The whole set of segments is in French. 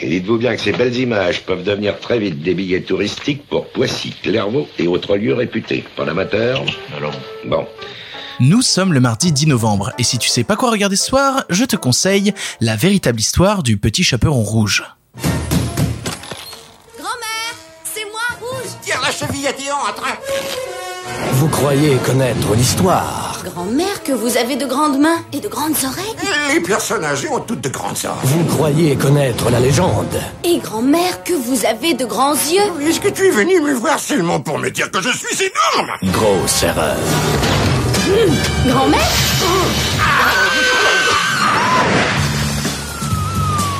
Et dites-vous bien que ces belles images peuvent devenir très vite des billets touristiques pour Poissy, Clairvaux et autres lieux réputés. Pas l'amateur Alors, Bon. Nous sommes le mardi 10 novembre, et si tu sais pas quoi regarder ce soir, je te conseille la véritable histoire du petit chaperon rouge. Grand-mère, c'est moi, Rouge tire la cheville à diantre Vous croyez connaître l'histoire. Grand-mère, que vous avez de grandes mains et de grandes oreilles. Les personnes âgées ont toutes de grandes oreilles. Vous croyez connaître la légende. Et grand-mère, que vous avez de grands yeux. Est-ce que tu es venu me voir seulement pour me dire que je suis énorme? Grosse erreur. Grand-mère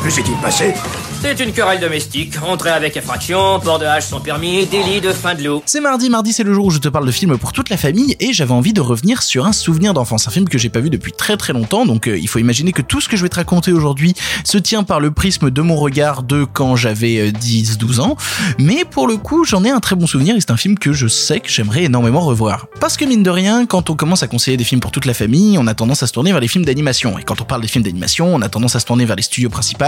Que s'est-il passé? C'est une querelle domestique, entrée avec effraction, port de hache sans permis, délit de fin de l'eau. C'est mardi, mardi c'est le jour où je te parle de films pour toute la famille et j'avais envie de revenir sur un souvenir d'enfance, un film que j'ai pas vu depuis très très longtemps donc euh, il faut imaginer que tout ce que je vais te raconter aujourd'hui se tient par le prisme de mon regard de quand j'avais 10-12 ans mais pour le coup j'en ai un très bon souvenir et c'est un film que je sais que j'aimerais énormément revoir. Parce que mine de rien, quand on commence à conseiller des films pour toute la famille, on a tendance à se tourner vers les films d'animation et quand on parle des films d'animation, on a tendance à se tourner vers les studios principaux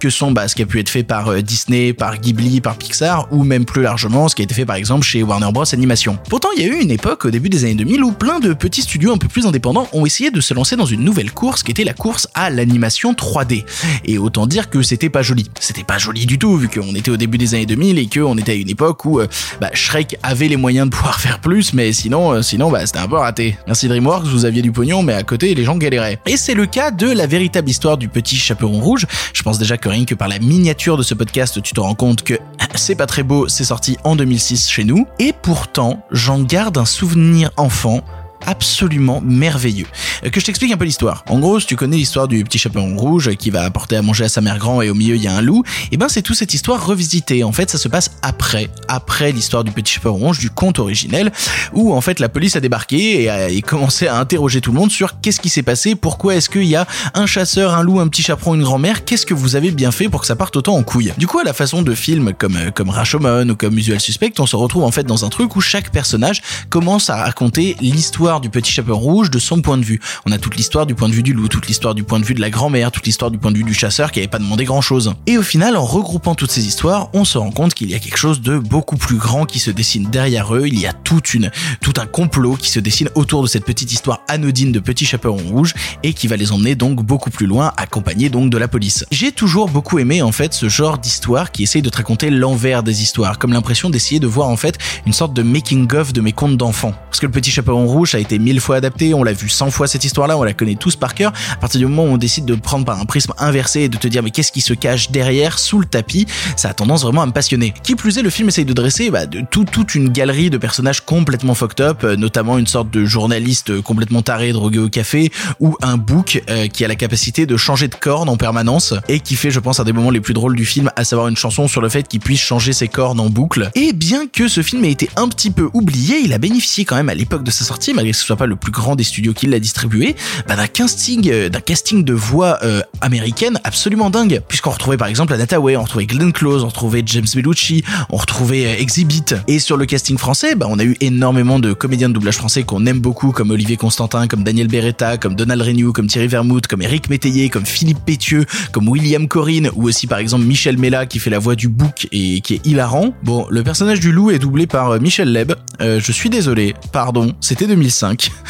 que sont bah, pu être fait par euh, Disney, par Ghibli, par Pixar ou même plus largement ce qui a été fait par exemple chez Warner Bros Animation. Pourtant, il y a eu une époque au début des années 2000 où plein de petits studios un peu plus indépendants ont essayé de se lancer dans une nouvelle course qui était la course à l'animation 3D. Et autant dire que c'était pas joli. C'était pas joli du tout vu qu'on était au début des années 2000 et qu'on était à une époque où euh, bah, Shrek avait les moyens de pouvoir faire plus mais sinon euh, sinon bah, c'était un peu raté. Merci DreamWorks, vous aviez du pognon mais à côté les gens galéraient. Et c'est le cas de la véritable histoire du petit chaperon rouge. Je pense déjà que rien que par la de ce podcast, tu te rends compte que c'est pas très beau, c'est sorti en 2006 chez nous. Et pourtant, j'en garde un souvenir enfant absolument merveilleux. Euh, Que je t'explique un peu l'histoire. En gros, si tu connais l'histoire du petit chaperon rouge qui va apporter à manger à sa mère grand et au milieu il y a un loup, et ben c'est toute cette histoire revisitée. En fait, ça se passe après, après l'histoire du petit chaperon rouge, du conte originel, où en fait la police a débarqué et a commencé à interroger tout le monde sur qu'est-ce qui s'est passé, pourquoi est-ce qu'il y a un chasseur, un loup, un petit chaperon, une grand-mère, qu'est-ce que vous avez bien fait pour que ça parte autant en couille? Du coup, à la façon de films comme euh, comme Rashomon ou comme Usual Suspect, on se retrouve en fait dans un truc où chaque personnage commence à raconter l'histoire du petit chaperon rouge de son point de vue. On a toute l'histoire du point de vue du loup, toute l'histoire du point de vue de la grand-mère, toute l'histoire du point de vue du chasseur qui avait pas demandé grand-chose. Et au final, en regroupant toutes ces histoires, on se rend compte qu'il y a quelque chose de beaucoup plus grand qui se dessine derrière eux. Il y a toute une, tout un complot qui se dessine autour de cette petite histoire anodine de petit chaperon rouge et qui va les emmener donc beaucoup plus loin, accompagnés donc de la police. J'ai toujours beaucoup aimé en fait ce genre d'histoire qui essaye de te raconter l'envers des histoires, comme l'impression d'essayer de voir en fait une sorte de making of de mes contes d'enfants. Parce que le petit chaperon rouge a été mille fois adapté, on l'a vu 100 fois cette histoire-là, on la connaît tous par cœur. À partir du moment où on décide de prendre par un prisme inversé et de te dire mais qu'est-ce qui se cache derrière, sous le tapis, ça a tendance vraiment à me passionner. Qui plus est, le film essaye de dresser bah, de tout, toute une galerie de personnages complètement fucked up, euh, notamment une sorte de journaliste complètement taré, drogué au café, ou un bouc euh, qui a la capacité de changer de corne en permanence et qui fait, je pense, un des moments les plus drôles du film, à savoir une chanson sur le fait qu'il puisse changer ses cornes en boucle. Et bien que ce film ait été un petit peu oublié, il a bénéficié quand même à l'époque de sa sortie, malgré que ce soit pas le plus grand des studios qui l'a distribué, bah, d'un casting, euh, d'un casting de voix euh, américaine absolument dingue, puisqu'on retrouvait par exemple Anna Hathaway, on retrouvait Glenn Close, on retrouvait James Bellucci, on retrouvait euh, Exhibit. Et sur le casting français, bah, on a eu énormément de comédiens de doublage français qu'on aime beaucoup, comme Olivier Constantin, comme Daniel Beretta, comme Donald Renew, comme Thierry Vermouth, comme Eric Métayer, comme Philippe Pétieux, comme William Corinne, ou aussi par exemple Michel Mella qui fait la voix du bouc et qui est hilarant. Bon, le personnage du loup est doublé par euh, Michel Leb. Euh, je suis désolé, pardon, c'était 2005.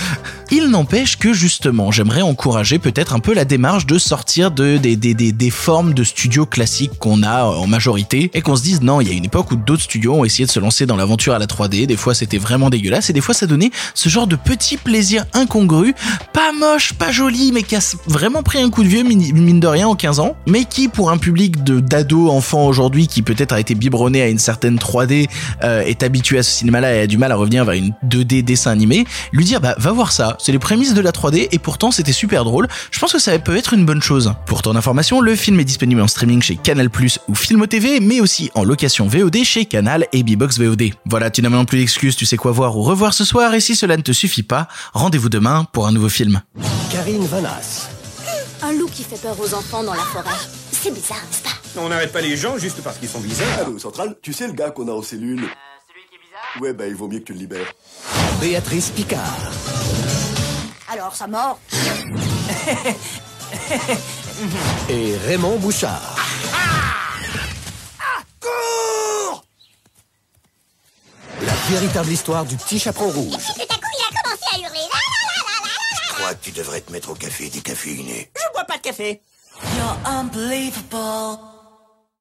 Il n'empêche que justement, j'aimerais encourager peut-être un peu la démarche de sortir de, des, des, des, des formes de studios classiques qu'on a en majorité et qu'on se dise non, il y a une époque où d'autres studios ont essayé de se lancer dans l'aventure à la 3D, des fois c'était vraiment dégueulasse et des fois ça donnait ce genre de petit plaisir incongru, pas moche, pas joli, mais qui a vraiment pris un coup de vieux, mine de rien, en 15 ans, mais qui pour un public d'ados, enfants aujourd'hui qui peut-être a été biberonné à une certaine 3D, euh, est habitué à ce cinéma-là et a du mal à revenir vers une 2D dessin animé, lui dire bah va voir ça, c'est les prémices de la 3D et pourtant c'était super drôle. Je pense que ça peut être une bonne chose. Pour ton information, le film est disponible en streaming chez Canal+ ou Filmo TV, mais aussi en location VOD chez Canal et Bbox VOD. Voilà, tu n'as maintenant plus d'excuses, tu sais quoi voir ou revoir ce soir et si cela ne te suffit pas, rendez-vous demain pour un nouveau film. Karine Vanas. Un loup qui fait peur aux enfants dans la forêt. C'est bizarre, n'est-ce pas? On n'arrête pas les gens juste parce qu'ils sont bizarres. Allô, Central, tu sais le gars qu'on a aux cellules Ouais, bah, il vaut mieux que tu le libères. Béatrice Picard. Alors, sa mort Et Raymond Bouchard. La véritable histoire du petit chaperon rouge. Et puis tout à coup, il a commencé à hurler. Je crois que tu devrais te mettre au café des décaféiné. Je bois pas de café. You're unbelievable.